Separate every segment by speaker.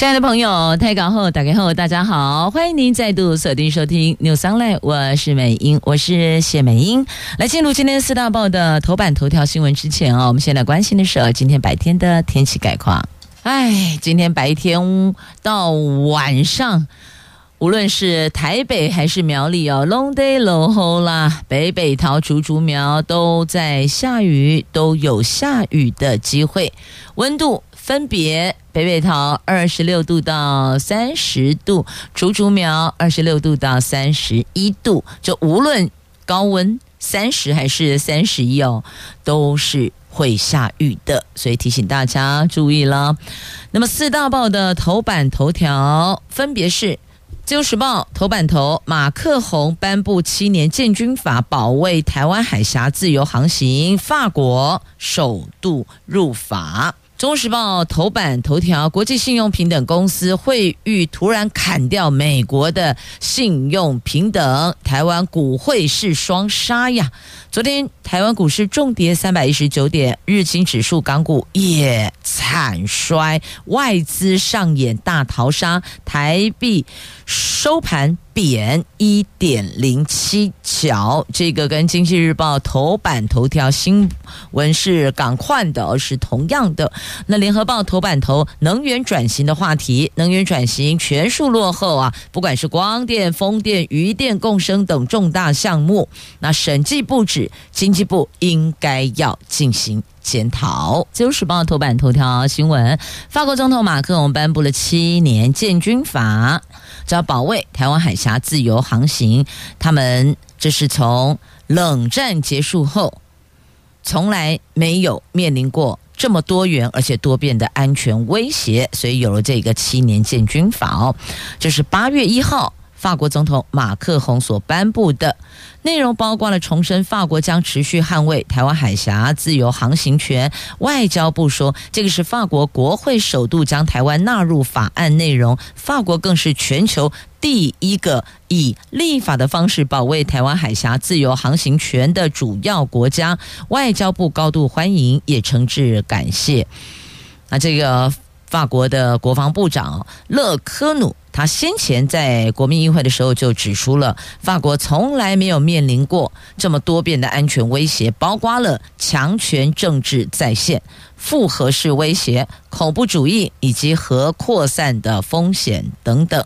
Speaker 1: 亲爱的朋友，台港后打开后，大家好，欢迎您再度锁定收听 News Online，我是美英，我是谢美英。来进入今天四大报的头版头条新闻之前啊，我们先来关心的是今天白天的天气概况。哎，今天白天到晚上，无论是台北还是苗栗哦，long day long h o l 啦，北北桃竹竹苗都在下雨，都有下雨的机会，温度。分别北北桃二十六度到三十度，竹竹苗二十六度到三十一度，就无论高温三十还是三十一哦，都是会下雨的，所以提醒大家注意了。那么四大报的头版头条分别是《自由时报》头版头，马克宏颁布七年建军法，保卫台湾海峡自由航行，法国首度入法。《中时报》头版头条：国际信用评等公司会遇突然砍掉美国的信用评等，台湾股汇是双杀呀！昨天台湾股市重跌三百一十九点，日经指数港股也惨衰，外资上演大逃杀，台币收盘贬一点零七角。这个跟《经济日报》头版头条新闻是港换的，而是同样的。那《联合报》头版头能源转型的话题，能源转型全数落后啊！不管是光电、风电、余电共生等重大项目，那审计不止。经济部应该要进行检讨。自由时报头版头条新闻：法国总统马克龙颁布了七年建军法，只要保卫台湾海峡自由航行。他们这是从冷战结束后，从来没有面临过这么多元而且多变的安全威胁，所以有了这个七年建军法哦。这是八月一号。法国总统马克宏所颁布的内容包括了重申法国将持续捍卫台湾海峡自由航行权。外交部说，这个是法国国会首度将台湾纳入法案内容。法国更是全球第一个以立法的方式保卫台湾海峡自由航行权的主要国家。外交部高度欢迎，也诚挚感谢。那这个法国的国防部长勒科努。他先前在国民议会的时候就指出了，法国从来没有面临过这么多变的安全威胁，包括了强权政治再现、复合式威胁、恐怖主义以及核扩散的风险等等。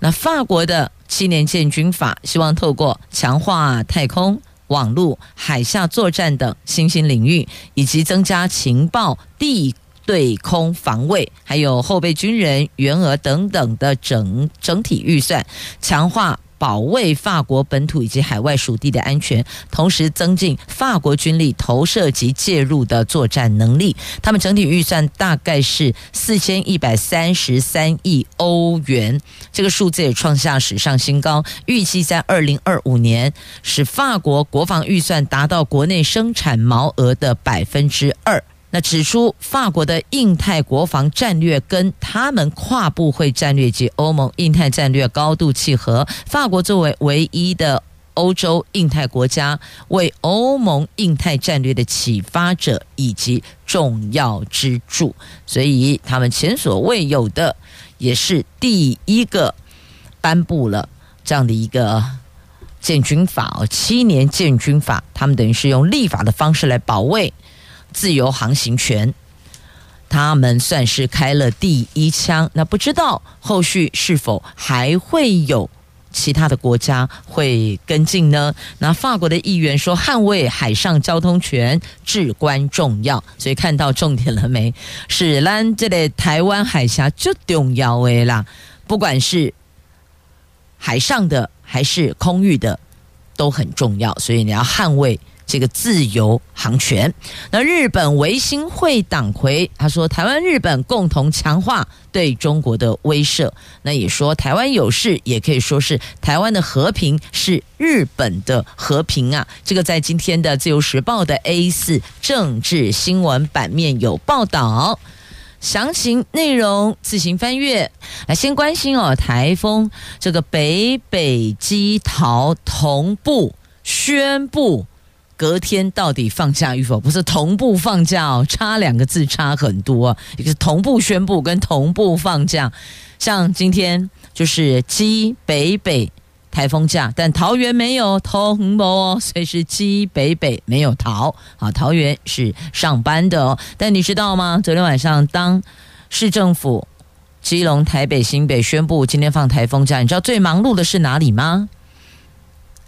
Speaker 1: 那法国的七年建军法，希望透过强化太空、网络、海下作战等新兴领域，以及增加情报地。对空防卫，还有后备军人员额等等的整整体预算，强化保卫法国本土以及海外属地的安全，同时增进法国军力投射及介入的作战能力。他们整体预算大概是四千一百三十三亿欧元，这个数字也创下史上新高。预计在二零二五年，使法国国防预算达到国内生产毛额的百分之二。那指出，法国的印太国防战略跟他们跨部会战略及欧盟印太战略高度契合。法国作为唯一的欧洲印太国家，为欧盟印太战略的启发者以及重要支柱，所以他们前所未有的，也是第一个颁布了这样的一个建军法哦，七年建军法，他们等于是用立法的方式来保卫。自由航行权，他们算是开了第一枪。那不知道后续是否还会有其他的国家会跟进呢？那法国的议员说，捍卫海上交通权至关重要。所以看到重点了没？是咱这里台湾海峡就重要诶啦，不管是海上的还是空域的，都很重要。所以你要捍卫。这个自由航权。那日本维新会党魁他说，台湾日本共同强化对中国的威慑。那也说台湾有事，也可以说是台湾的和平是日本的和平啊。这个在今天的自由时报的 A 四政治新闻版面有报道。详情内容自行翻阅。来，先关心哦，台风这个北北基桃同步宣布隔天到底放假与否？不是同步放假哦，差两个字差很多。一个是同步宣布跟同步放假，像今天就是基北北。台风假，但桃园没有通报哦，所以是基北北没有桃。啊，桃园是上班的哦。但你知道吗？昨天晚上，当市政府基隆、台北、新北宣布今天放台风假，你知道最忙碌的是哪里吗？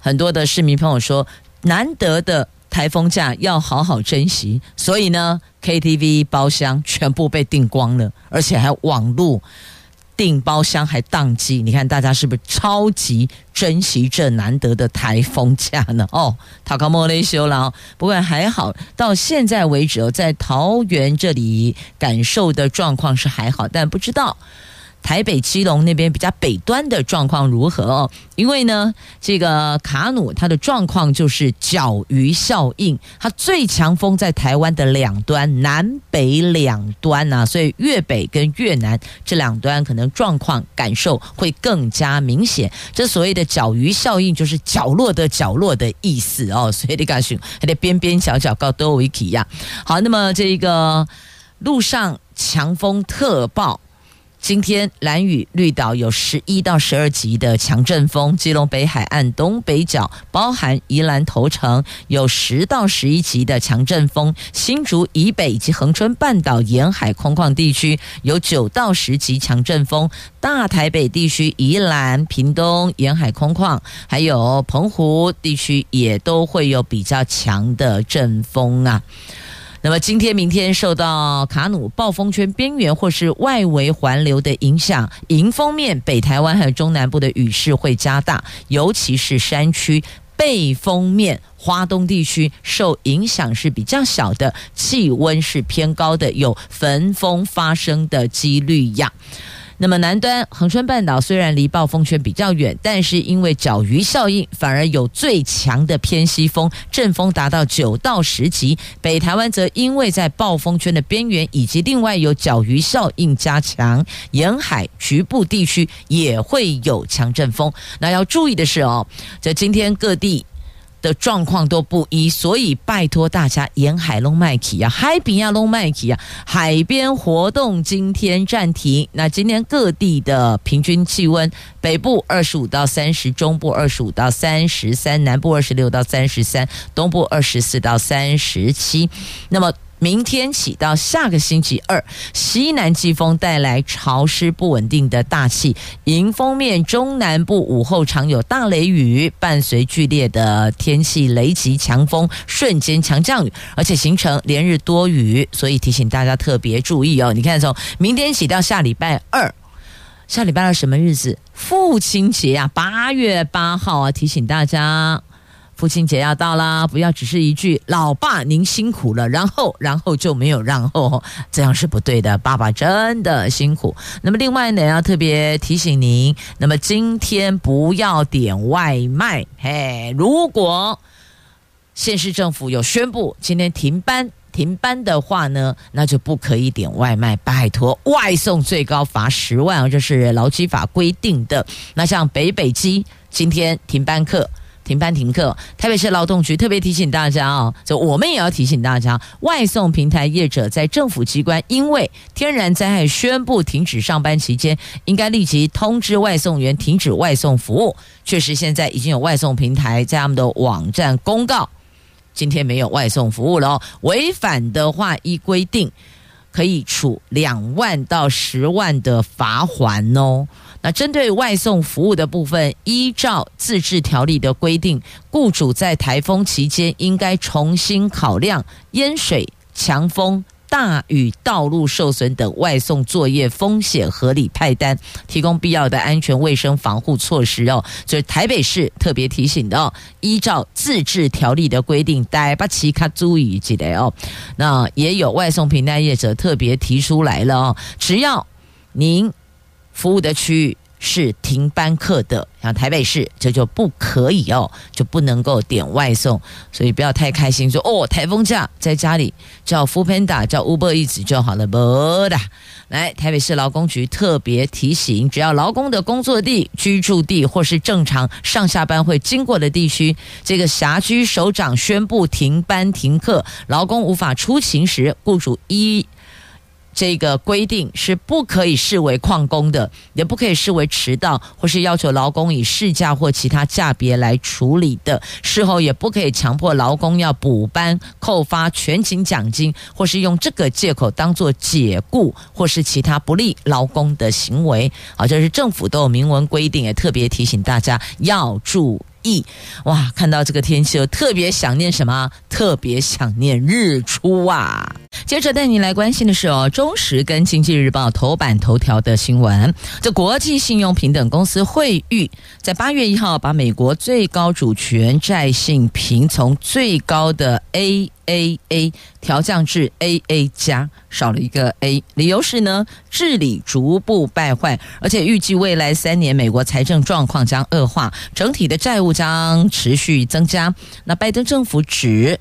Speaker 1: 很多的市民朋友说，难得的台风假要好好珍惜，所以呢，KTV 包厢全部被订光了，而且还网路。订包厢还宕机，你看大家是不是超级珍惜这难得的台风假呢？哦，塔卡莫雷修了，不过还好，到现在为止，在桃园这里感受的状况是还好，但不知道。台北基隆那边比较北端的状况如何哦？因为呢，这个卡努它的状况就是角鱼效应，它最强风在台湾的两端，南北两端呐、啊，所以越北跟越南这两端可能状况感受会更加明显。这所谓的角鱼效应，就是角落的角落的意思哦。所以你感觉还得边边角角告都有一起呀。好，那么这个路上强风特报。今天兰屿绿岛有十一到十二级的强阵风，基隆北海岸东北角包含宜兰头城有十到十一级的强阵风，新竹以北以及恒春半岛沿海空旷地区有九到十级强阵风，大台北地区宜兰、屏东沿海空旷，还有澎湖地区也都会有比较强的阵风啊。那么今天、明天受到卡努暴风圈边缘或是外围环流的影响，迎风面北台湾还有中南部的雨势会加大，尤其是山区；背风面花东地区受影响是比较小的，气温是偏高的，有焚风发生的几率呀。那么南端恒春半岛虽然离暴风圈比较远，但是因为角鱼效应，反而有最强的偏西风，阵风达到九到十级。北台湾则因为在暴风圈的边缘，以及另外有角鱼效应加强，沿海局部地区也会有强阵风。那要注意的是哦，在今天各地。的状况都不一，所以拜托大家沿海龙麦起啊，海比亚龙麦起啊，海边活动今天暂停。那今天各地的平均气温，北部二十五到三十，中部二十五到三十三，南部二十六到三十三，东部二十四到三十七。那么。明天起到下个星期二，西南季风带来潮湿不稳定的大气，迎风面中南部午后常有大雷雨，伴随剧烈的天气雷击强风，瞬间强降雨，而且形成连日多雨，所以提醒大家特别注意哦。你看，从明天起到下礼拜二，下礼拜二什么日子？父亲节啊，八月八号啊，提醒大家。父亲节要到啦，不要只是一句“老爸您辛苦了”，然后然后就没有然后，这样是不对的。爸爸真的辛苦。那么另外呢，要特别提醒您，那么今天不要点外卖。嘿，如果县市政府有宣布今天停班停班的话呢，那就不可以点外卖，拜托，外送最高罚十万，这是劳基法规定的。那像北北基今天停班课。停班停课，台北市劳动局特别提醒大家哦，就我们也要提醒大家，外送平台业者在政府机关因为天然灾害宣布停止上班期间，应该立即通知外送员停止外送服务。确实，现在已经有外送平台在他们的网站公告，今天没有外送服务了哦。违反的话，依规定可以处两万到十万的罚锾哦。那针对外送服务的部分，依照自治条例的规定，雇主在台风期间应该重新考量淹水、强风、大雨、道路受损等外送作业风险合理派单，提供必要的安全卫生防护措施哦。所以台北市特别提醒的哦，依照自治条例的规定，大家把其卡注意起来哦。那也有外送平台业者特别提出来了哦，只要您服务的区域。是停班课的，像台北市这就不可以哦，就不能够点外送，所以不要太开心说哦，台风假在家里叫 Foodpanda 叫 Uber Eats 就好了，不的。来，台北市劳工局特别提醒，只要劳工的工作地、居住地或是正常上下班会经过的地区，这个辖区首长宣布停班停课，劳工无法出勤时，雇主一。这个规定是不可以视为旷工的，也不可以视为迟到，或是要求劳工以事假或其他假别来处理的。事后也不可以强迫劳工要补班、扣发全勤奖金，或是用这个借口当做解雇或是其他不利劳工的行为。好，这是政府都有明文规定，也特别提醒大家要注 E，。哇，看到这个天气，我特别想念什么？特别想念日出啊！接着带你来关心的是哦，中时跟经济日报头版头条的新闻。这国际信用平等公司会誉在八月一号把美国最高主权债信评从最高的 A。A A 调降至 A A 加，少了一个 A，理由是呢，治理逐步败坏，而且预计未来三年美国财政状况将恶化，整体的债务将持续增加。那拜登政府只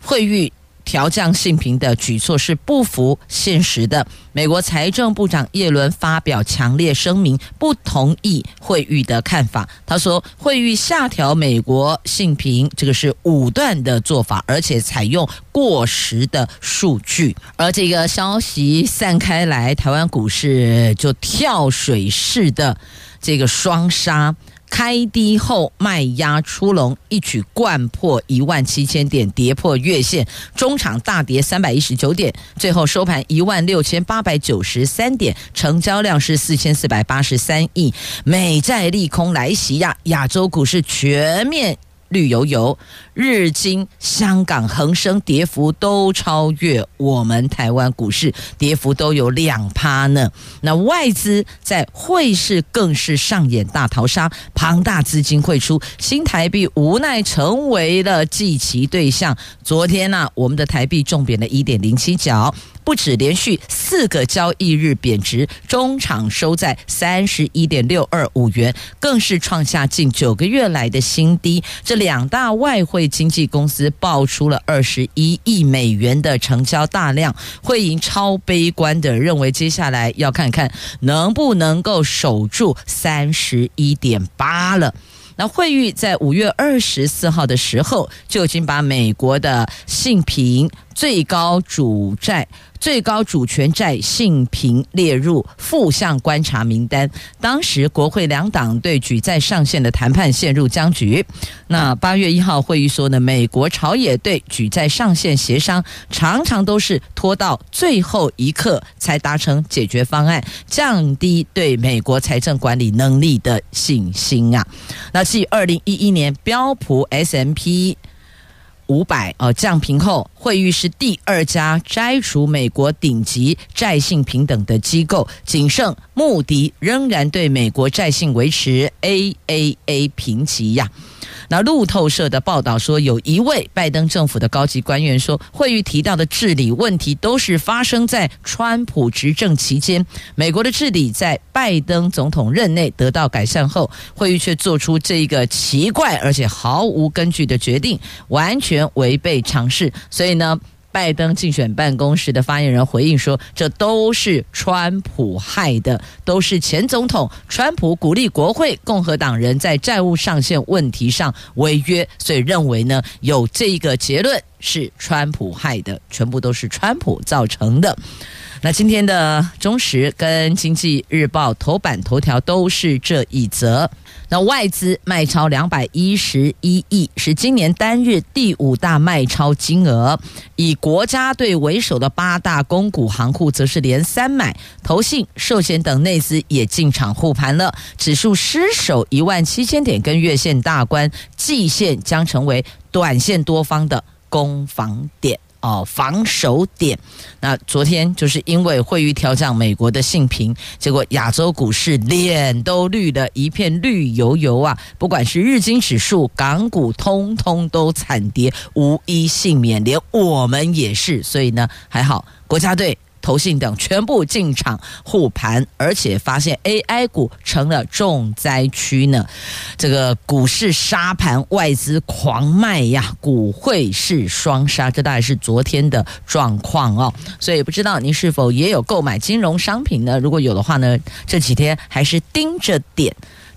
Speaker 1: 会遇。调降信评的举措是不符现实的。美国财政部长耶伦发表强烈声明，不同意惠誉的看法。他说，惠誉下调美国信评，这个是武断的做法，而且采用过时的数据。而这个消息散开来，台湾股市就跳水式的这个双杀。开低后卖压出笼，一举掼破一万七千点，跌破月线，中场大跌三百一十九点，最后收盘一万六千八百九十三点，成交量是四千四百八十三亿。美债利空来袭呀，亚洲股市全面。绿油油，日经、香港、恒生跌幅都超越我们台湾股市，跌幅都有两趴呢。那外资在汇市更是上演大逃杀，庞大资金汇出，新台币无奈成为了祭旗对象。昨天呢、我们的台币重贬了一点零七角。不止连续四个交易日贬值，中场收在三十一点六二五元，更是创下近九个月来的新低。这两大外汇经纪公司爆出了二十一亿美元的成交大量，汇银超悲观的认为，接下来要看看能不能够守住三十一点八了。那惠誉在五月二十四号的时候就已经把美国的信评最高主债。最高主权债信评列入负向观察名单。当时国会两党对举债上限的谈判陷入僵局。那八月一号会议说呢，美国朝野对举债上限协商常常都是拖到最后一刻才达成解决方案，降低对美国财政管理能力的信心啊。那继二零一一年标普 S M P 五百啊降平后，惠誉是第二家摘除美国顶级债信平等的机构，仅剩穆迪仍然对美国债信维持 AAA 评级呀。那路透社的报道说，有一位拜登政府的高级官员说，会议提到的治理问题都是发生在川普执政期间，美国的治理在拜登总统任内得到改善后，会议却做出这一个奇怪而且毫无根据的决定，完全违背常识。所以呢，拜登竞选办公室的发言人回应说：“这都是川普害的，都是前总统川普鼓励国会共和党人在债务上限问题上违约，所以认为呢，有这个结论是川普害的，全部都是川普造成的。”那今天的中时跟经济日报头版头条都是这一则。那外资卖超两百一十一亿，是今年单日第五大卖超金额。以国家队为首的八大公股行库则是连三买，投信、寿险等内资也进场护盘了。指数失守一万七千点跟月线大关，季线将成为短线多方的攻防点。哦防守点。那昨天就是因为惠誉调降美国的性评，结果亚洲股市脸都绿的一片绿油油啊！不管是日经指数、港股，通通都惨跌，无一幸免，连我们也是。所以呢，还好国家队。投信等全部进场护盘，而且发现 AI 股成了重灾区呢。这个股市杀盘，外资狂卖呀，股汇市双杀，这大概是昨天的状况哦。所以不知道您是否也有购买金融商品呢？如果有的话呢，这几天还是盯着点，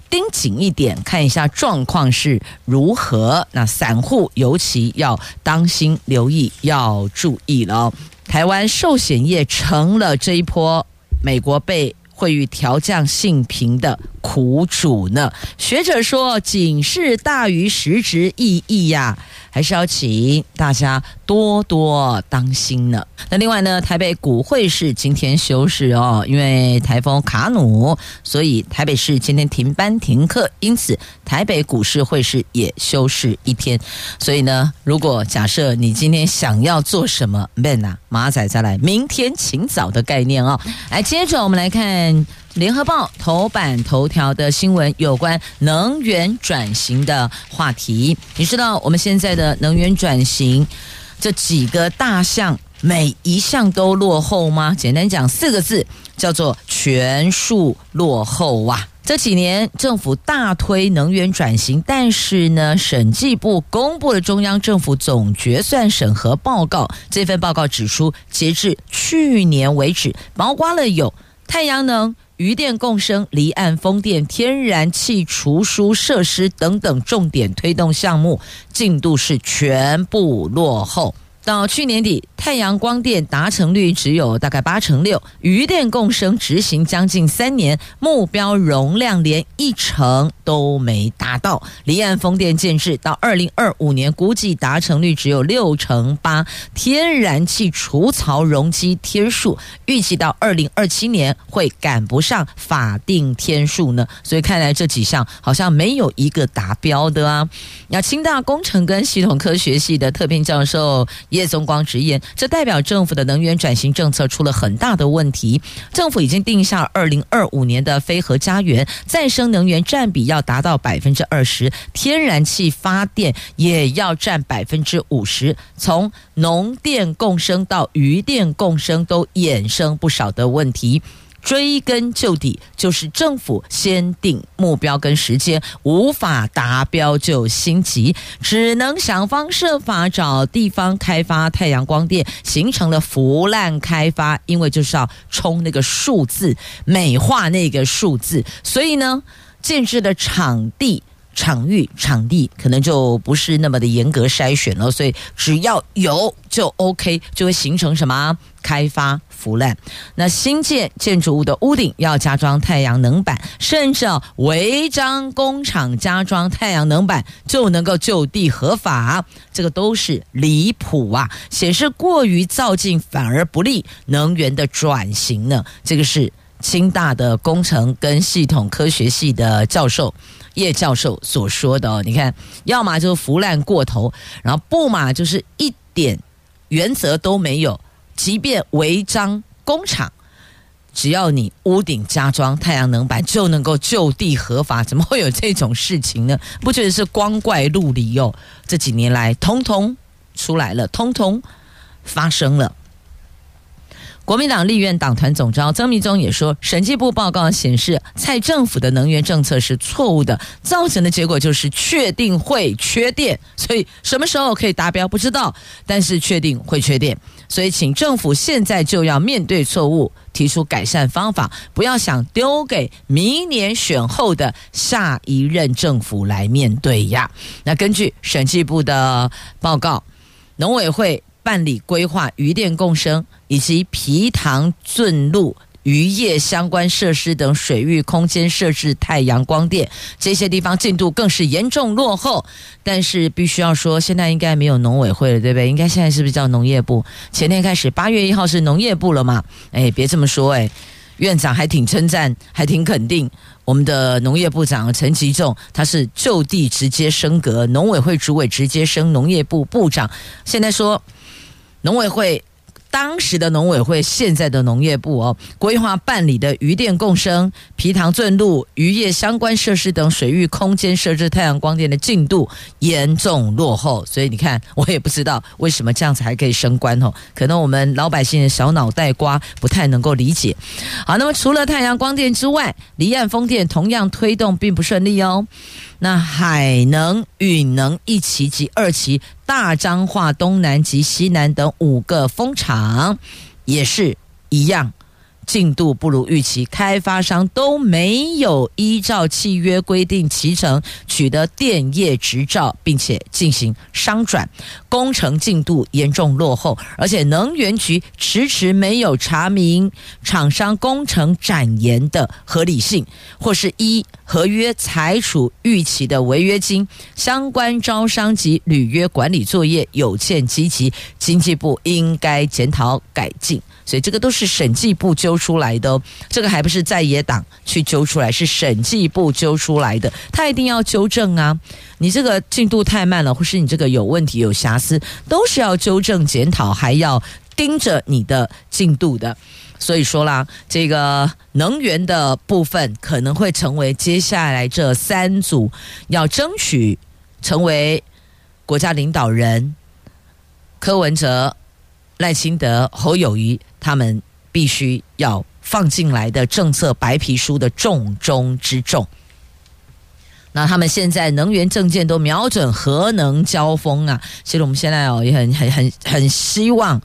Speaker 1: 盯紧一点，看一下状况是如何。那散户尤其要当心、留意、要注意了。台湾寿险业成了这一波美国被惠誉调降性平的苦主呢。学者说，警示大于实质意义呀。还是要请大家多多当心呢。那另外呢，台北股汇市今天休市哦，因为台风卡努，所以台北市今天停班停课，因此台北股市汇市也休市一天。所以呢，如果假设你今天想要做什么，Ben 啊，马仔再来，明天请早的概念哦。来，接着我们来看。联合报头版头条的新闻有关能源转型的话题。你知道我们现在的能源转型这几个大项，每一项都落后吗？简单讲四个字，叫做全数落后啊！这几年政府大推能源转型，但是呢，审计部公布了中央政府总决算审核报告。这份报告指出，截至去年为止，包括了有太阳能。渔电共生、离岸风电、天然气储输设施等等重点推动项目进度是全部落后。到去年底，太阳光电达成率只有大概八成六，余电共生执行将近三年，目标容量连一成都没达到。离岸风电建置到二零二五年，估计达成率只有六成八。天然气储槽容积天数，预计到二零二七年会赶不上法定天数呢。所以看来这几项好像没有一个达标的啊。那清大工程跟系统科学系的特聘教授。叶宗光直言，这代表政府的能源转型政策出了很大的问题。政府已经定下二零二五年的非核家园再生能源占比要达到百分之二十，天然气发电也要占百分之五十。从农电共生到渔电共生，都衍生不少的问题。追根究底，就是政府先定目标跟时间，无法达标就心急，只能想方设法找地方开发太阳光电，形成了腐烂开发，因为就是要冲那个数字，美化那个数字，所以呢，建置的场地。场域场地可能就不是那么的严格筛选了，所以只要有就 OK，就会形成什么开发腐烂。那新建建筑物的屋顶要加装太阳能板，甚至违章工厂加装太阳能板就能够就地合法，这个都是离谱啊！显示过于造进反而不利能源的转型呢。这个是清大的工程跟系统科学系的教授。叶教授所说的哦，你看，要么就是腐烂过头，然后不嘛就是一点原则都没有。即便违章工厂，只要你屋顶加装太阳能板，就能够就地合法，怎么会有这种事情呢？不觉得是光怪陆离哦？这几年来，通通出来了，通通发生了。国民党立院党团总召曾铭宗也说，审计部报告显示，蔡政府的能源政策是错误的，造成的结果就是确定会缺电。所以什么时候可以达标不知道，但是确定会缺电。所以请政府现在就要面对错误，提出改善方法，不要想丢给明年选后的下一任政府来面对呀。那根据审计部的报告，农委会。办理规划渔电共生以及皮塘圳路渔业相关设施等水域空间设置太阳光电，这些地方进度更是严重落后。但是必须要说，现在应该没有农委会了，对不对？应该现在是不是叫农业部？前天开始，八月一号是农业部了嘛？哎，别这么说，哎，院长还挺称赞，还挺肯定。我们的农业部长陈吉仲，他是就地直接升格，农委会主委直接升农业部部长。现在说。农委会。当时的农委会，现在的农业部哦，规划办理的渔电共生、皮塘圳路渔业相关设施等水域空间设置太阳光电的进度严重落后，所以你看，我也不知道为什么这样子还可以升官哦，可能我们老百姓的小脑袋瓜不太能够理解。好，那么除了太阳光电之外，离岸风电同样推动并不顺利哦。那海能、允能一期及二期、大彰化东南及西南等五个风场，也是一样。进度不如预期，开发商都没有依照契约规定期程取得电业执照，并且进行商转，工程进度严重落后，而且能源局迟迟没有查明厂商工程展延的合理性，或是依合约裁处预期的违约金，相关招商及履约管理作业有欠积极，经济部应该检讨改进。所以这个都是审计部揪出来的，这个还不是在野党去揪出来，是审计部揪出来的，他一定要纠正啊！你这个进度太慢了，或是你这个有问题、有瑕疵，都是要纠正检讨，还要盯着你的进度的。所以说啦，这个能源的部分可能会成为接下来这三组要争取成为国家领导人柯文哲。赖清德、侯友谊他们必须要放进来的政策白皮书的重中之重。那他们现在能源证件都瞄准核能交锋啊！其实我们现在哦也很很很很希望。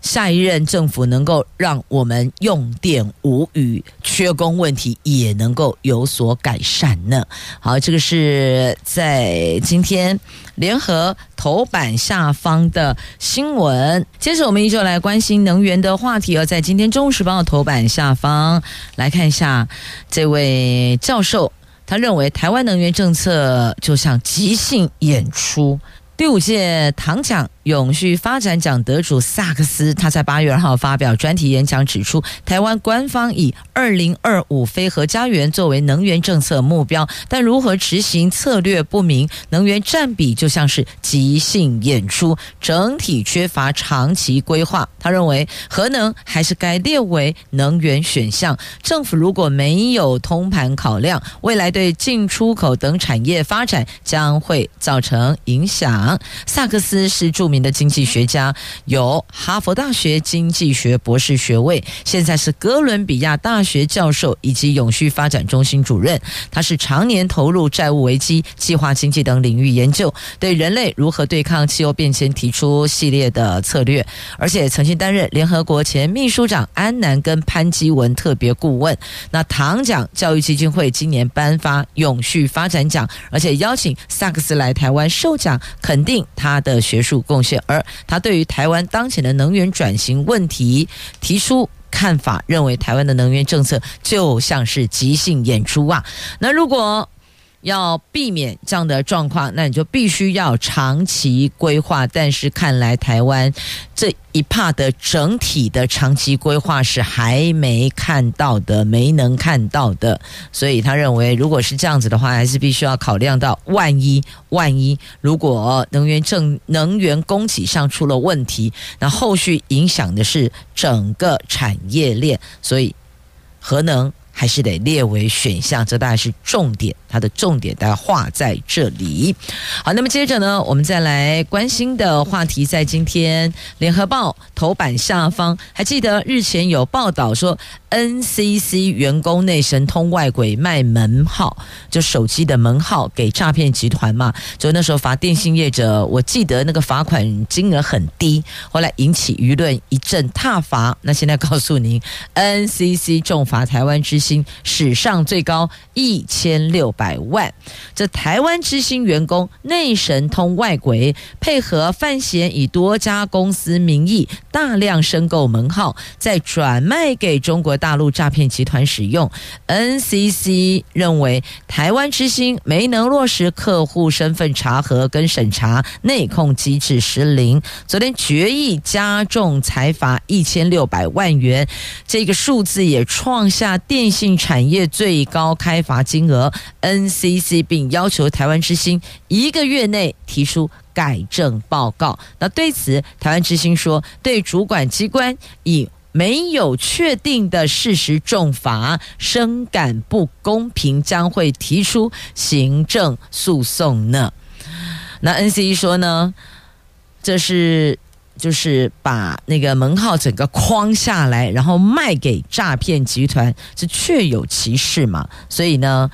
Speaker 1: 下一任政府能够让我们用电无虞，缺工问题也能够有所改善呢。好，这个是在今天联合头版下方的新闻。接着，我们依旧来关心能源的话题。而在今天《中时报》头版下方来看一下这位教授，他认为台湾能源政策就像即兴演出。第五届唐奖永续发展奖得主萨克斯，他在八月二号发表专题演讲，指出台湾官方以二零二五非核家园作为能源政策目标，但如何执行策略不明，能源占比就像是即兴演出，整体缺乏长期规划。他认为核能还是该列为能源选项，政府如果没有通盘考量，未来对进出口等产业发展将会造成影响。萨克斯是著名的经济学家，有哈佛大学经济学博士学位，现在是哥伦比亚大学教授以及永续发展中心主任。他是常年投入债务危机、计划经济等领域研究，对人类如何对抗气候变迁提出系列的策略，而且曾经担任联合国前秘书长安南跟潘基文特别顾问。那唐奖教育基金会今年颁发永续发展奖，而且邀请萨克斯来台湾授奖，肯。肯定他的学术贡献，而他对于台湾当前的能源转型问题提出看法，认为台湾的能源政策就像是即兴演出啊。那如果要避免这样的状况，那你就必须要长期规划。但是看来台湾这一帕的整体的长期规划是还没看到的，没能看到的。所以他认为，如果是这样子的话，还是必须要考量到万一万一，如果能源政能源供给上出了问题，那后续影响的是整个产业链。所以核能。还是得列为选项，这大概是重点，它的重点大概画在这里。好，那么接着呢，我们再来关心的话题，在今天联合报头版下方，还记得日前有报道说。NCC 员工内神通外鬼卖门号，就手机的门号给诈骗集团嘛？就那时候罚电信业者，我记得那个罚款金额很低，后来引起舆论一阵挞伐。那现在告诉您，NCC 重罚台湾之史上最高一千六百万。这台湾之星员工内神通外鬼，配合范闲以多家公司名义大量申购门号，再转卖给中国。大陆诈骗集团使用 NCC 认为台湾之星没能落实客户身份查核跟审查内控机制失灵，昨天决议加重裁罚一千六百万元，这个数字也创下电性产业最高开罚金额 NCC，并要求台湾之星一个月内提出改正报告。那对此，台湾之星说，对主管机关以没有确定的事实重罚，深感不公平，将会提出行政诉讼呢。那 NCC 说呢，这是。就是把那个门号整个框下来，然后卖给诈骗集团，是确有其事嘛？所以呢，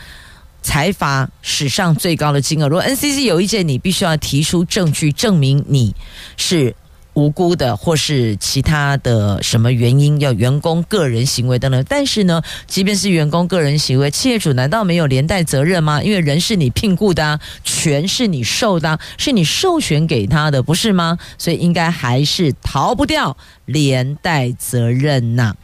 Speaker 1: 财阀史上最高的金额。如果 NCC 有意见，你必须要提出证据证明你是。无辜的，或是其他的什么原因，要员工个人行为等等。但是呢，即便是员工个人行为，企业主难道没有连带责任吗？因为人是你聘雇的啊，权是你授的啊，是你授权给他的，不是吗？所以应该还是逃不掉连带责任呐。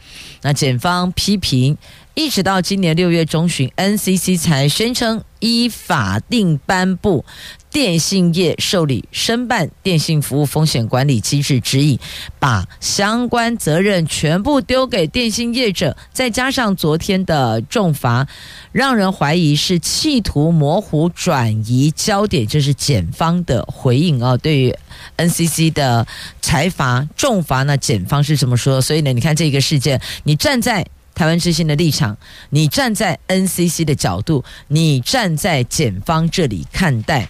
Speaker 1: 那检方批评。一直到今年六月中旬，NCC 才宣称依法定颁布电信业受理申办电信服务风险管理机制指引，把相关责任全部丢给电信业者，再加上昨天的重罚，让人怀疑是企图模糊转移焦点。这是检方的回应啊，对于 NCC 的裁罚重罚呢，检方是这么说。所以呢，你看这个事件，你站在。台湾之星的立场，你站在 NCC 的角度，你站在检方这里看待，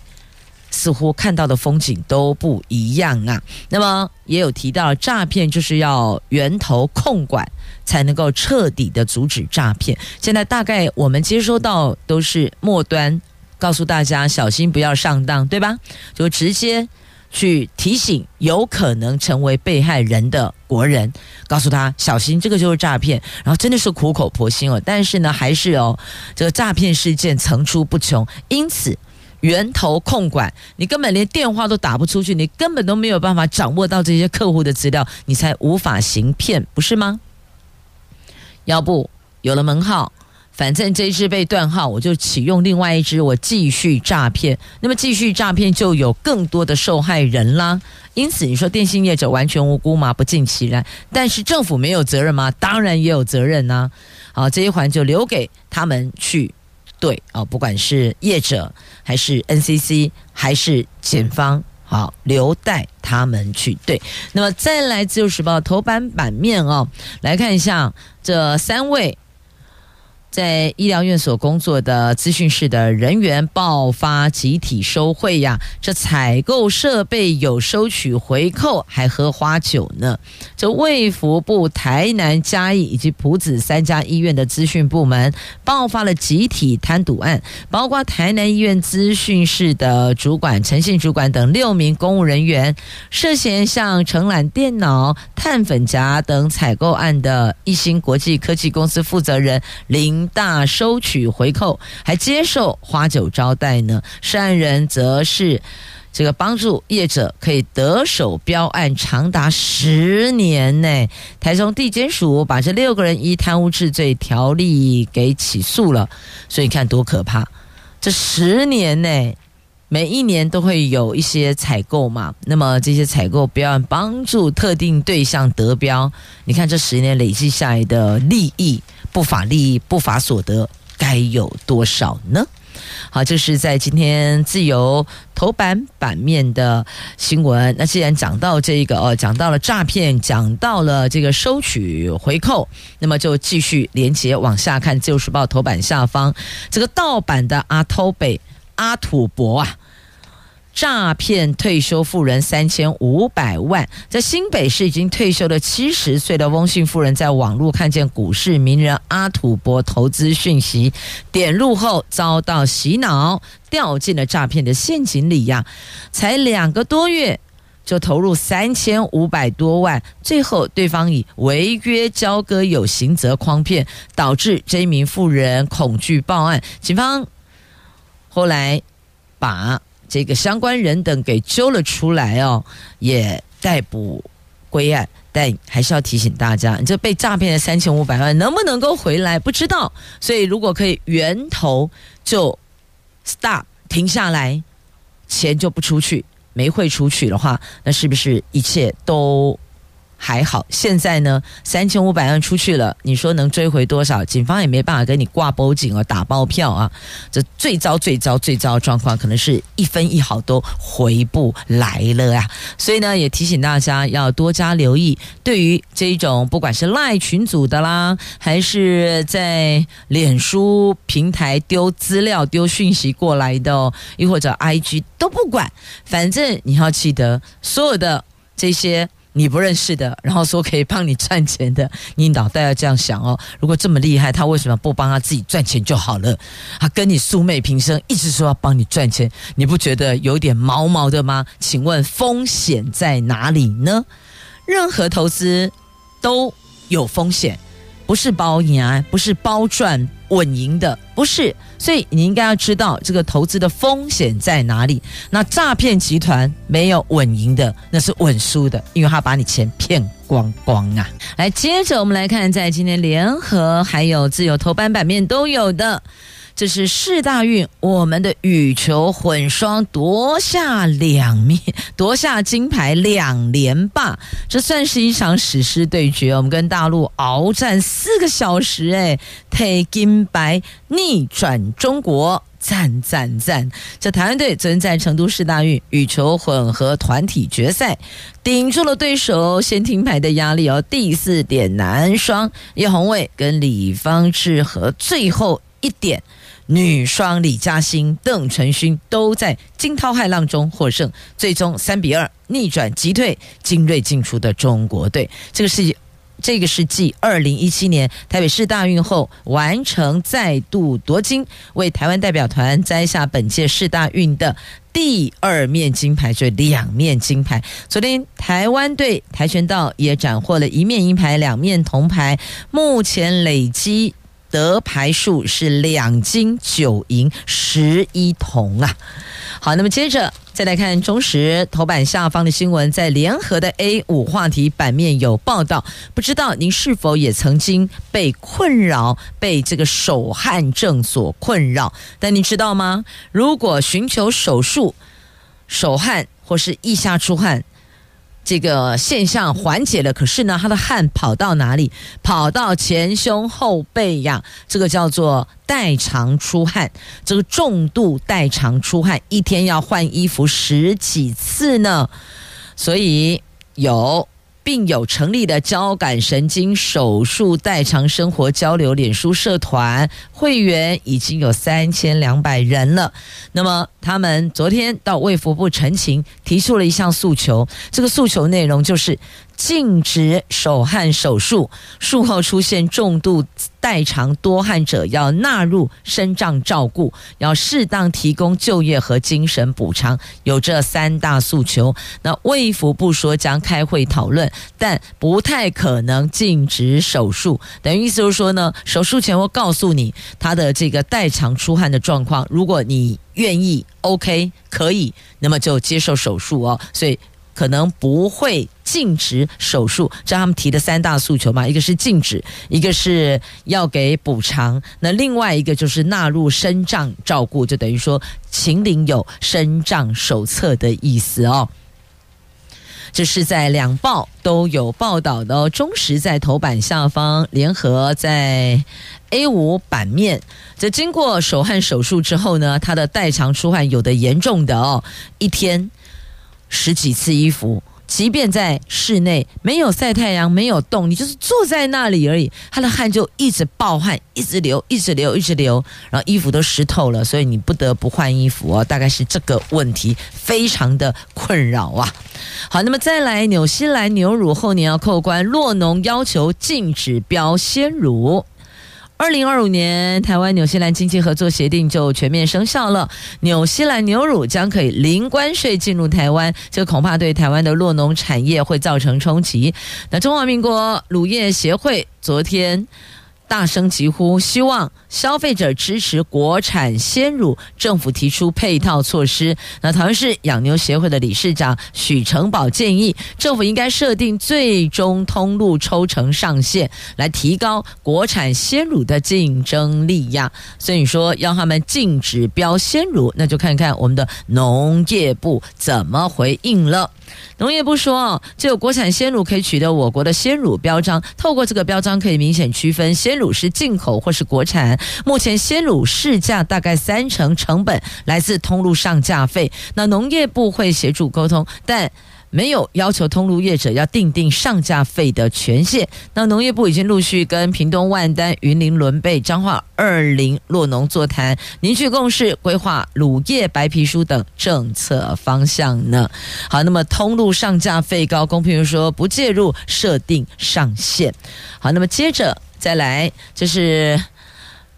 Speaker 1: 似乎看到的风景都不一样啊。那么也有提到，诈骗就是要源头控管，才能够彻底的阻止诈骗。现在大概我们接收到都是末端，告诉大家小心不要上当，对吧？就直接。去提醒有可能成为被害人的国人，告诉他小心，这个就是诈骗。然后真的是苦口婆心哦，但是呢，还是哦，这个诈骗事件层出不穷。因此，源头控管，你根本连电话都打不出去，你根本都没有办法掌握到这些客户的资料，你才无法行骗，不是吗？要不有了门号。反正这一支被断号，我就启用另外一支，我继续诈骗。那么继续诈骗，就有更多的受害人啦。因此，你说电信业者完全无辜吗？不尽其然。但是政府没有责任吗？当然也有责任呐。好，这一环就留给他们去对啊，不管是业者还是 NCC 还是检方，好，留待他们去对。那么再来，《自由时报》头版版面哦，来看一下这三位。在医疗院所工作的资讯室的人员爆发集体收贿呀！这采购设备有收取回扣，还喝花酒呢。这卫福部台南、嘉义以及朴子三家医院的资讯部门爆发了集体贪赌案，包括台南医院资讯室的主管陈信主管等六名公务人员，涉嫌向承揽电脑、碳粉夹等采购案的一星国际科技公司负责人林。大收取回扣，还接受花酒招待呢。涉案人则是这个帮助业者可以得手标案长达十年呢。台中地检署把这六个人依贪污治罪条例给起诉了，所以你看多可怕！这十年内，每一年都会有一些采购嘛。那么这些采购标案帮助特定对象得标，你看这十年累积下来的利益。不法利益、不法所得该有多少呢？好，这是在今天自由头版版面的新闻。那既然讲到这个哦，讲到了诈骗，讲到了这个收取回扣，那么就继续连接往下看。自由时报头版下方，这个盗版的阿偷北阿土伯啊。诈骗退休富人三千五百万，在新北市已经退休的七十岁的翁姓富人，在网络看见股市名人阿土伯投资讯息，点入后遭到洗脑，掉进了诈骗的陷阱里呀！才两个多月就投入三千五百多万，最后对方以违约交割有刑责诓骗，导致这名富人恐惧报案，警方后来把。这个相关人等给揪了出来哦，也逮捕归案，但还是要提醒大家，你这被诈骗的三千五百万能不能够回来？不知道。所以如果可以源头就 stop 停下来，钱就不出去，没汇出去的话，那是不是一切都还好，现在呢，三千五百万出去了，你说能追回多少？警方也没办法给你挂保警啊，打包票啊。这最糟、最糟、最糟的状况，可能是一分一毫都回不来了呀。所以呢，也提醒大家要多加留意，对于这种不管是赖群组的啦，还是在脸书平台丢资料、丢讯息过来的，哦，又或者 IG 都不管，反正你要记得所有的这些。你不认识的，然后说可以帮你赚钱的，你脑袋要这样想哦。如果这么厉害，他为什么不帮他自己赚钱就好了？他跟你素昧平生，一直说要帮你赚钱，你不觉得有点毛毛的吗？请问风险在哪里呢？任何投资都有风险。不是包赢，不是包赚稳赢的，不是。所以你应该要知道这个投资的风险在哪里。那诈骗集团没有稳赢的，那是稳输的，因为他把你钱骗光光啊。来，接着我们来看，在今天联合还有自由头版版面都有的。这是世大运，我们的羽球混双夺下两面，夺下金牌两连霸，这算是一场史诗对决。我们跟大陆鏖战四个小时，哎，退金牌逆转中国，赞赞赞！这台湾队昨天在成都市大运羽球混合团体决赛，顶住了对手先听牌的压力哦。第四点男双叶红卫跟李方志和最后一点。女双李嘉欣、邓淳勋都在惊涛骇浪中获胜，最终三比二逆转击退精锐进出的中国队。这个是这个是继二零一七年台北市大运后完成再度夺金，为台湾代表团摘下本届世大运的第二面金牌，就两面金牌。昨天台湾队跆拳道也斩获了一面银牌、两面铜牌，目前累积。得牌数是两金九银十一铜啊！好，那么接着再来看中时头版下方的新闻，在联合的 A 五话题版面有报道，不知道您是否也曾经被困扰，被这个手汗症所困扰？但你知道吗？如果寻求手术，手汗或是腋下出汗。这个现象缓解了，可是呢，他的汗跑到哪里？跑到前胸后背呀，这个叫做代偿出汗。这个重度代偿出汗，一天要换衣服十几次呢，所以有。并有成立的交感神经手术代偿生活交流脸书社团，会员已经有三千两百人了。那么他们昨天到卫福部陈情，提出了一项诉求。这个诉求内容就是。禁止手汗手术，术后出现重度代偿多汗者要纳入身障照顾，要适当提供就业和精神补偿，有这三大诉求。那卫福部说将开会讨论，但不太可能禁止手术。等于意思就是说呢，手术前会告诉你他的这个代偿出汗的状况，如果你愿意，OK 可以，那么就接受手术哦。所以。可能不会禁止手术，这他们提的三大诉求嘛，一个是禁止，一个是要给补偿，那另外一个就是纳入身障照顾，就等于说秦岭有身障手册的意思哦。这是在两报都有报道的哦，中时在头版下方，联合在 A 五版面。这经过手汗手术之后呢，他的代偿出汗有的严重的哦，一天。十几次衣服，即便在室内没有晒太阳、没有动，你就是坐在那里而已，他的汗就一直爆汗，一直流，一直流，一直流，然后衣服都湿透了，所以你不得不换衣服哦。大概是这个问题，非常的困扰啊。好，那么再来，纽西兰牛乳后年要扣关，洛农要求禁止标鲜乳。二零二五年，台湾纽西兰经济合作协定就全面生效了。纽西兰牛乳将可以零关税进入台湾，这恐怕对台湾的酪农产业会造成冲击。那中华民国乳业协会昨天大声疾呼，希望消费者支持国产鲜乳，政府提出配套措施。那桃园市养牛协会的理事长许成宝建议，政府应该设定最终通路抽成上限，来提高国产鲜乳的竞争力呀。所以说要他们禁止标鲜乳，那就看看我们的农业部怎么回应了。农业部说，只有国产鲜乳可以取得我国的鲜乳标章，透过这个标章可以明显区分鲜乳是进口或是国产。目前鲜乳市价大概三成成本来自通路上架费，那农业部会协助沟通，但。没有要求通路业者要订定上架费的权限。那农业部已经陆续跟屏东万丹、云林仑背、彰化二林洛农座谈，凝聚共识，规划乳业白皮书等政策方向呢。好，那么通路上架费高，公平说不介入设定上限。好，那么接着再来，就是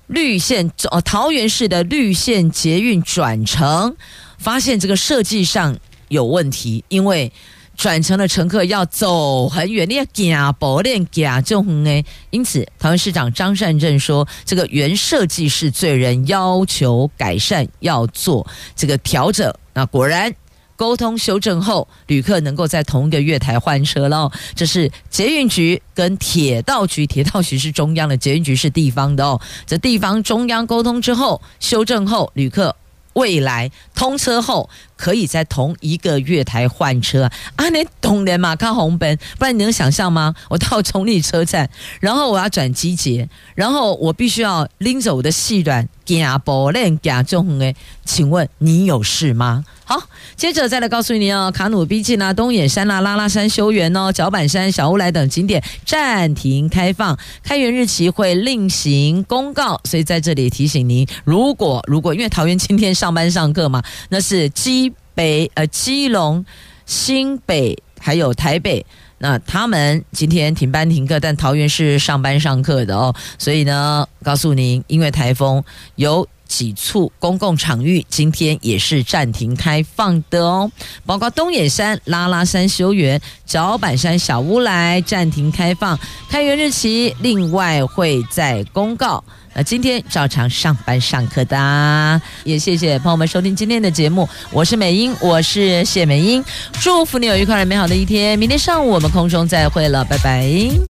Speaker 1: 绿线哦，桃园市的绿线捷运转乘，发现这个设计上。有问题，因为转乘的乘客要走很远，你要行步练行就很诶。因此，桃园市长张善政说，这个原设计是罪人，要求改善，要做这个调整。那果然沟通修正后，旅客能够在同一个月台换车喽。这是捷运局跟铁道局，铁道局是中央的，捷运局是地方的哦。这地方中央沟通之后，修正后，旅客未来通车后。可以在同一个月台换车啊！你懂的嘛？看红本，不然你能想象吗？我到崇礼车站，然后我要转机捷，然后我必须要拎着我的细软行步练行中诶，请问你有事吗？好，接着再来告诉你哦，卡努逼近啊，东眼山啦、拉拉山修园哦，脚板山、小乌来等景点暂停开放，开园日期会另行公告。所以在这里提醒您，如果如果因为桃园今天上班上课嘛，那是基。北呃，基隆、新北还有台北，那他们今天停班停课，但桃园是上班上课的哦。所以呢，告诉您，因为台风有几处公共场域今天也是暂停开放的哦，包括东眼山、拉拉山修园、脚板山小屋来暂停开放，开园日期另外会再公告。那今天照常上班上课的，也谢谢朋友们收听今天的节目，我是美英，我是谢美英，祝福你有愉快的美好的一天，明天上午我们空中再会了，拜拜。